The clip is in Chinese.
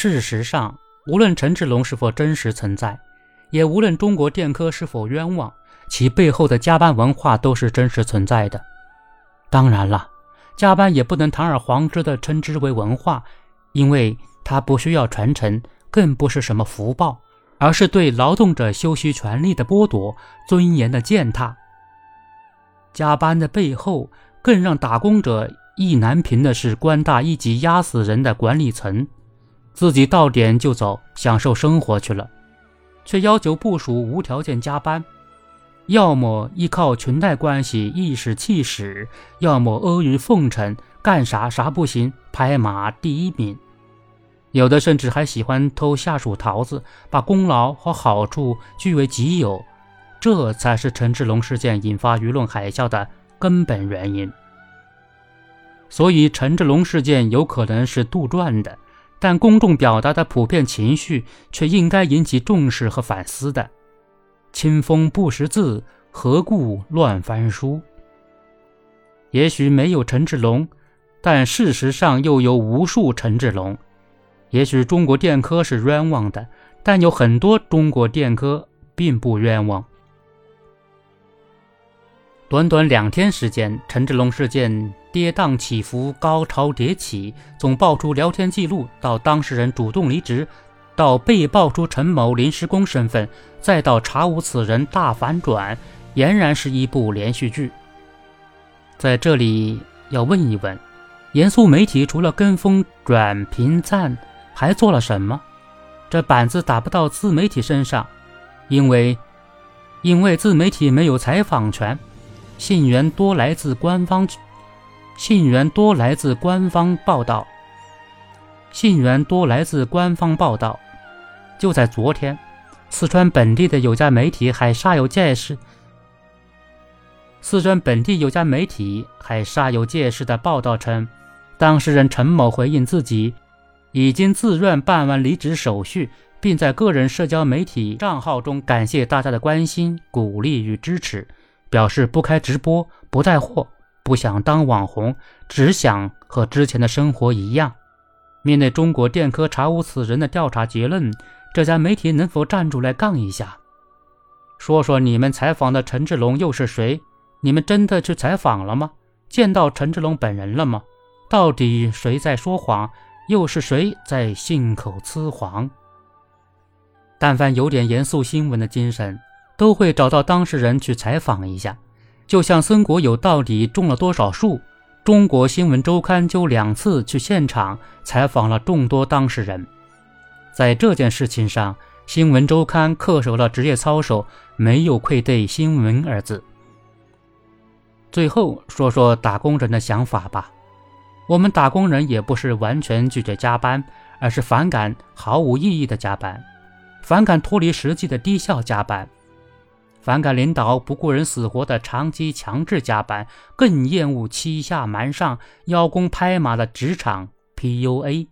事实上，无论陈志龙是否真实存在，也无论中国电科是否冤枉，其背后的加班文化都是真实存在的。当然了，加班也不能堂而皇之的称之为文化，因为它不需要传承，更不是什么福报，而是对劳动者休息权利的剥夺、尊严的践踏。加班的背后，更让打工者意难平的是官大一级压死人的管理层，自己到点就走，享受生活去了，却要求部署无条件加班。要么依靠裙带关系意使气使，要么阿谀奉承，干啥啥不行，拍马第一名。有的甚至还喜欢偷下属桃子，把功劳和好处据为己有。这才是陈志龙事件引发舆论海啸的根本原因。所以，陈志龙事件有可能是杜撰的，但公众表达的普遍情绪却应该引起重视和反思的。清风不识字，何故乱翻书？也许没有陈志龙，但事实上又有无数陈志龙。也许中国电科是冤枉的，但有很多中国电科并不冤枉。短短两天时间，陈志龙事件跌宕起伏，高潮迭起，从爆出聊天记录到当事人主动离职。到被爆出陈某临时工身份，再到查无此人大反转，俨然是一部连续剧。在这里要问一问，严肃媒体除了跟风转评赞，还做了什么？这板子打不到自媒体身上，因为因为自媒体没有采访权，信源多来自官方，信源多来自官方报道，信源多来自官方报道。就在昨天，四川本地的有家媒体还煞有介事。四川本地有家媒体还煞有介事的报道称，当事人陈某回应自己已经自愿办完离职手续，并在个人社交媒体账号中感谢大家的关心、鼓励与支持，表示不开直播、不带货、不想当网红，只想和之前的生活一样。面对中国电科查无此人的调查结论。这家媒体能否站出来杠一下，说说你们采访的陈志龙又是谁？你们真的去采访了吗？见到陈志龙本人了吗？到底谁在说谎，又是谁在信口雌黄？但凡有点严肃新闻的精神，都会找到当事人去采访一下。就像孙国友到底种了多少树？中国新闻周刊就两次去现场采访了众多当事人。在这件事情上，新闻周刊恪守了职业操守，没有愧对“新闻”二字。最后说说打工人的想法吧。我们打工人也不是完全拒绝加班，而是反感毫无意义的加班，反感脱离实际的低效加班，反感领导不顾人死活的长期强制加班，更厌恶欺下瞒上、邀功拍马的职场 PUA。